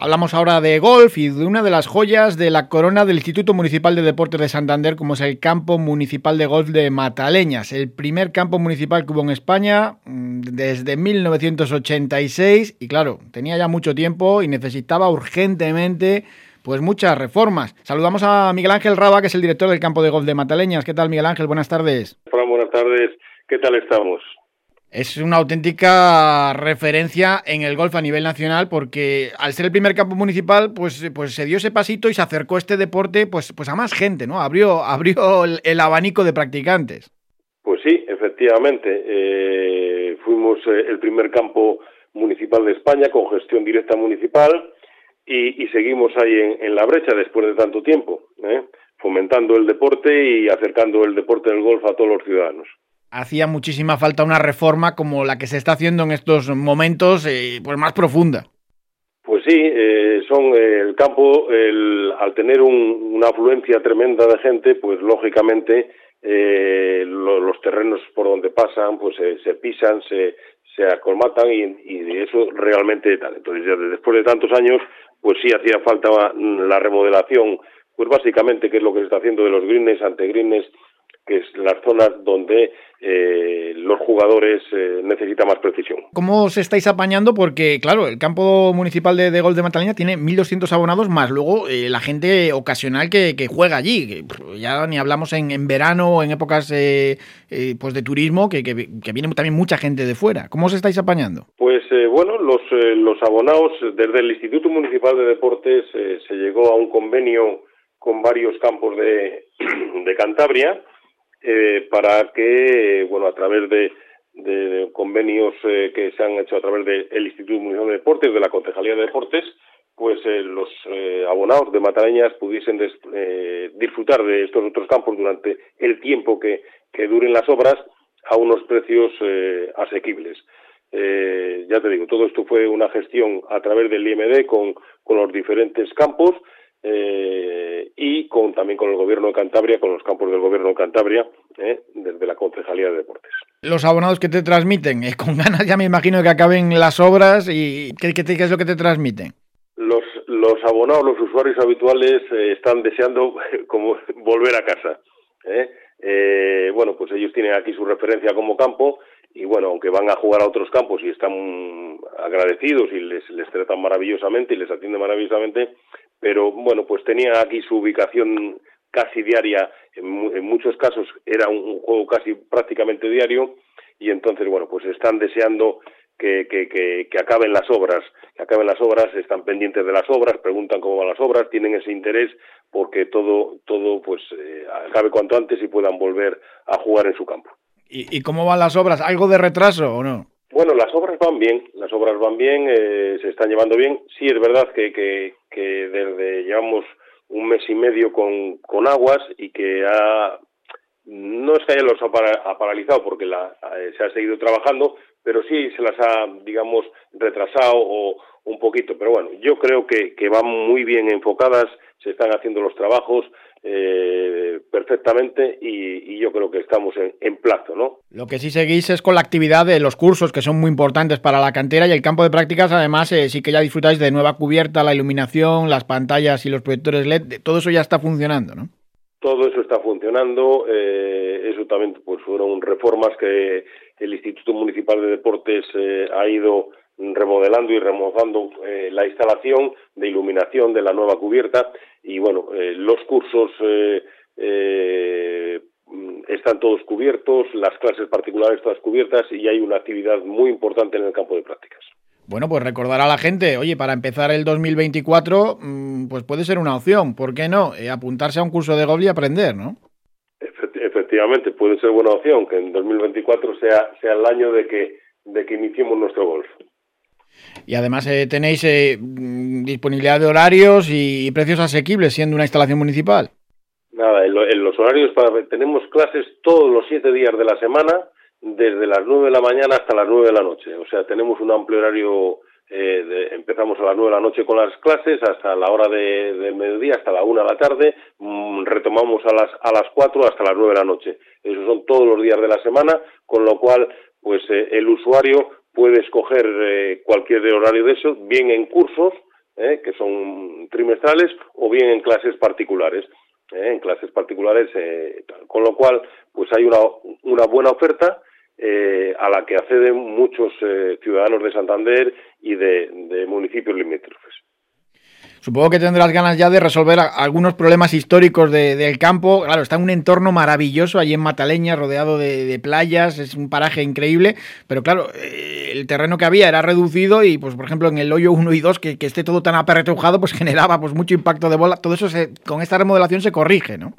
Hablamos ahora de golf y de una de las joyas de la corona del Instituto Municipal de Deportes de Santander, como es el Campo Municipal de Golf de Mataleñas, el primer campo municipal que hubo en España mm, desde 1986 y claro, tenía ya mucho tiempo y necesitaba urgentemente pues muchas reformas. Saludamos a Miguel Ángel Raba, que es el director del campo de golf de Mataleñas. ¿Qué tal, Miguel Ángel? Buenas tardes. Buenas tardes. ¿Qué tal estamos? Es una auténtica referencia en el golf a nivel nacional porque al ser el primer campo municipal, pues, pues se dio ese pasito y se acercó este deporte pues, pues a más gente, ¿no? Abrió, abrió el, abanico de practicantes. Pues sí, efectivamente. Eh, fuimos eh, el primer campo municipal de España con gestión directa municipal y, seguimos ahí en, la brecha después de tanto tiempo, ¿eh? fomentando el deporte y acercando el deporte del golf a todos los ciudadanos hacía muchísima falta una reforma como la que se está haciendo en estos momentos, eh, pues más profunda. Pues sí, eh, son eh, el campo, el, al tener una afluencia tremenda de gente, pues lógicamente los terrenos por donde pasan, pues se pisan, se, se acolmatan y, y eso realmente tal. Entonces, ya después de tantos años, pues sí hacía falta la remodelación, pues básicamente que es lo que se está haciendo de los greens, ante greens, que es las zonas donde eh, los jugadores eh, necesitan más precisión. ¿Cómo os estáis apañando? Porque, claro, el campo municipal de, de Gol de Mataleña tiene 1.200 abonados más luego eh, la gente ocasional que, juega allí. ya ni hablamos en, en verano o en épocas pues de turismo, que, que, viene también mucha gente de fuera. ¿Cómo os estáis apañando? Pues bueno, los, los abonados, desde el Instituto Municipal de Deportes se llegó a un convenio con varios campos de, de Cantabria eh, para que, bueno, a través de, convenios eh, que se han hecho a través del Instituto Municipal de Deportes, de la Concejalía de Deportes, pues eh, los abonados de Matarañas pudiesen disfrutar de estos otros campos durante el tiempo que, duren las obras a unos precios asequibles. ya te digo, todo esto fue una gestión a través del IMD con los diferentes campos eh, y con también con el gobierno de Cantabria, con los campos del gobierno de Cantabria, eh, desde la Concejalía de Deportes. Los abonados que te transmiten, eh, con ganas ya me imagino que acaben las obras y ¿qué, qué, es lo que te transmiten? Los, los abonados, los usuarios habituales están deseando como volver a casa. bueno, pues ellos tienen aquí su referencia como campo y bueno, aunque van a jugar a otros campos y están agradecidos y les, les tratan maravillosamente y les atienden maravillosamente, pero bueno, pues tenía aquí su ubicación casi diaria, en, muchos casos era un, juego casi prácticamente diario y entonces bueno, pues están deseando que, que, que, acaben las obras, que acaben las obras, están pendientes de las obras, preguntan cómo van las obras, tienen ese interés porque todo, todo pues eh, acabe cuanto antes y puedan volver a jugar en su campo. ¿Y, ¿Y cómo van las obras? ¿Algo de retraso o no? Bueno, las obras van bien, las obras van bien, eh, se están llevando bien. Sí, es verdad que, que, desde llevamos un mes y medio con, con aguas y que ha, no es que haya los ha, paralizado porque la, eh, se ha seguido trabajando, pero sí se las ha, digamos, retrasado o un poquito. Pero bueno, yo creo que, que van muy bien enfocadas, se están haciendo los trabajos, eh, perfectamente y, yo creo que estamos en, plazo, ¿no? Lo que sí seguís es con la actividad de los cursos que son muy importantes para la cantera y el campo de prácticas además eh, sí que ya disfrutáis de nueva cubierta, la iluminación, las pantallas y los proyectores LED, todo eso ya está funcionando, ¿no? Todo eso está funcionando, eh, eso también pues fueron reformas que el Instituto Municipal de Deportes ha ido remodelando y remozando eh, la instalación de iluminación de la nueva cubierta y bueno, eh, los cursos eh, están todos cubiertos, las clases particulares todas cubiertas y hay una actividad muy importante en el campo de prácticas. Bueno, pues recordar a la gente, oye, para empezar el 2024, mm, pues puede ser una opción, ¿por qué no? apuntarse a un curso de golf y aprender, ¿no? Efectivamente, puede ser buena opción que en 2024 sea, sea el año de que, de que iniciemos nuestro golf. Y además eh, tenéis eh, disponibilidad de horarios y precios asequibles siendo una instalación municipal. Nada, en, los horarios tenemos clases todos los siete días de la semana, desde las nueve de la mañana hasta las nueve de la noche. O sea, tenemos un amplio horario. Eh, empezamos a las nueve de la noche con las clases hasta la hora de, del mediodía, hasta la una de la tarde. Mm, retomamos a las a las cuatro hasta las nueve de la noche. Esos son todos los días de la semana, con lo cual, pues el usuario puede escoger eh, cualquier horario de esos, bien en cursos, que son trimestrales, o bien en clases particulares. en clases particulares, con lo cual, pues hay una, una buena oferta a la que acceden muchos ciudadanos de Santander y de, de municipios limítrofes. Supongo que tendrás ganas ya de resolver algunos problemas históricos del campo. Claro, está en un entorno maravilloso allí en Mataleña, rodeado de, playas, es un paraje increíble, pero claro, eh, el terreno que había era reducido y, pues, por ejemplo, en el hoyo 1 y 2, que, esté todo tan aperretujado, pues generaba pues mucho impacto de bola. Todo eso con esta remodelación se corrige, ¿no?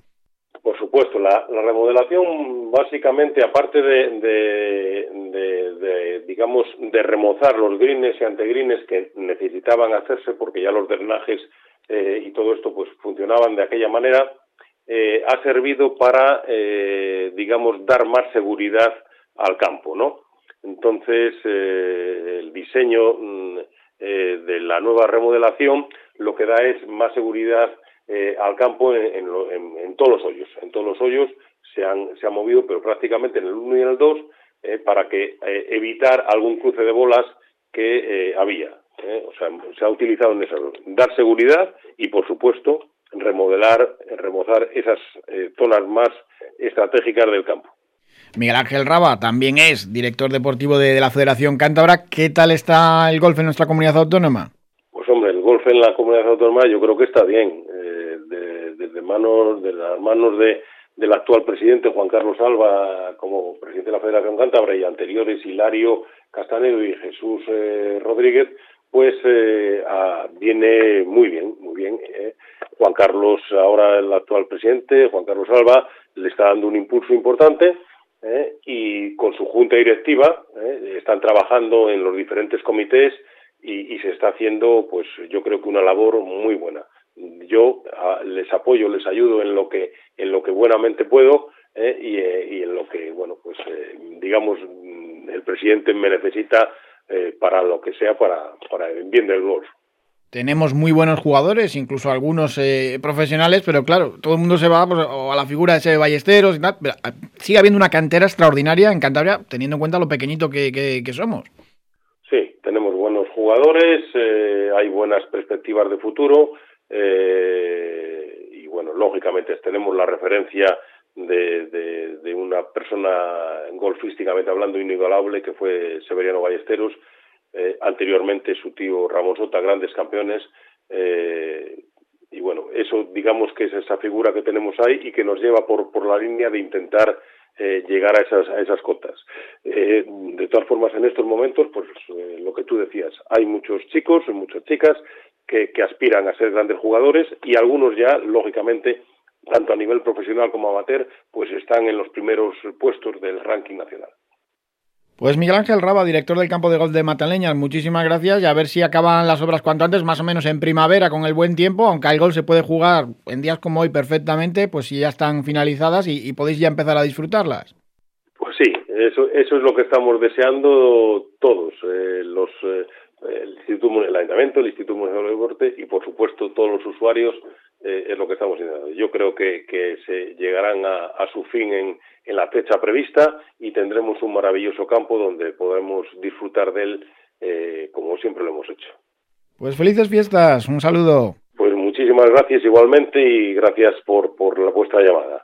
La, remodelación básicamente, aparte de, digamos, de remozar los grines y antegrines que necesitaban hacerse porque ya los drenajes eh, y todo esto pues funcionaban de aquella manera, eh, ha servido para, eh, digamos, dar más seguridad al campo, ¿no? Entonces, el diseño mm, de la nueva remodelación lo que da es más seguridad eh, al campo en, todos los hoyos. En todos los hoyos se han, se ha movido, pero prácticamente en el 1 y en el 2, eh, para que eh, evitar algún cruce de bolas que había. O sea, se ha utilizado en eso, dar seguridad y, por supuesto, remodelar, remozar esas zonas más estratégicas del campo. Miguel Ángel Raba también es director deportivo de, la Federación Cántabra. ¿Qué tal está el golf en nuestra comunidad autónoma? Pues hombre, el golf en la comunidad autónoma yo creo que está bien manos, de las manos de, del actual presidente Juan Carlos Alba como presidente de la Federación Cántabra y anteriores Hilario Castanedo y Jesús eh, Rodríguez, pues eh, viene muy bien, muy bien. Eh. Juan Carlos, ahora el actual presidente, Juan Carlos Alba, le está dando un impulso importante y con su junta directiva están trabajando en los diferentes comités y se está haciendo, pues yo creo que una labor muy buena yo ah, les apoyo, les ayudo en lo que en lo que buenamente puedo eh, eh, y, en lo que bueno pues eh, digamos mm, el presidente me necesita para lo que sea para para el bien del golf. Tenemos muy buenos jugadores, incluso algunos profesionales, pero claro, todo el mundo se va pues, a la figura de ese Ballesteros y tal. Ah, sigue habiendo una cantera extraordinaria en Cantabria, teniendo en cuenta lo pequeñito que, que somos. Sí, tenemos buenos jugadores, hay buenas perspectivas de futuro eh, y bueno, lógicamente tenemos la referencia de, de, una persona golfísticamente hablando inigualable que fue Severiano Ballesteros, eh, anteriormente su tío Ramón Sota, grandes campeones. Eh, y bueno, eso digamos que es esa figura que tenemos ahí y que nos lleva por, por la línea de intentar llegar a esas, a esas cotas. De todas formas, en estos momentos, pues lo que tú decías, hay muchos chicos, muchas chicas que, aspiran a ser grandes jugadores y algunos ya, lógicamente, tanto a nivel profesional como amateur, pues están en los primeros puestos del ranking nacional. Pues Miguel Ángel Raba, director del campo de golf de Mataleñas, muchísimas gracias y a ver si acaban las obras cuanto antes, más o menos en primavera con el buen tiempo, aunque el golf se puede jugar en días como hoy perfectamente, pues si ya están finalizadas y, podéis ya empezar a disfrutarlas. Pues sí, eso, eso es lo que estamos deseando todos, eh, los, eh, el Instituto, el Ayuntamiento, el Instituto Municipal de Deporte y, por supuesto, todos los usuarios eh, es lo que estamos haciendo. Yo creo que, que se llegarán a, su fin en, en, la fecha prevista y tendremos un maravilloso campo donde podremos disfrutar de él eh, como siempre lo hemos hecho. Pues felices fiestas, un saludo. Pues muchísimas gracias igualmente y gracias por, por la vuestra llamada.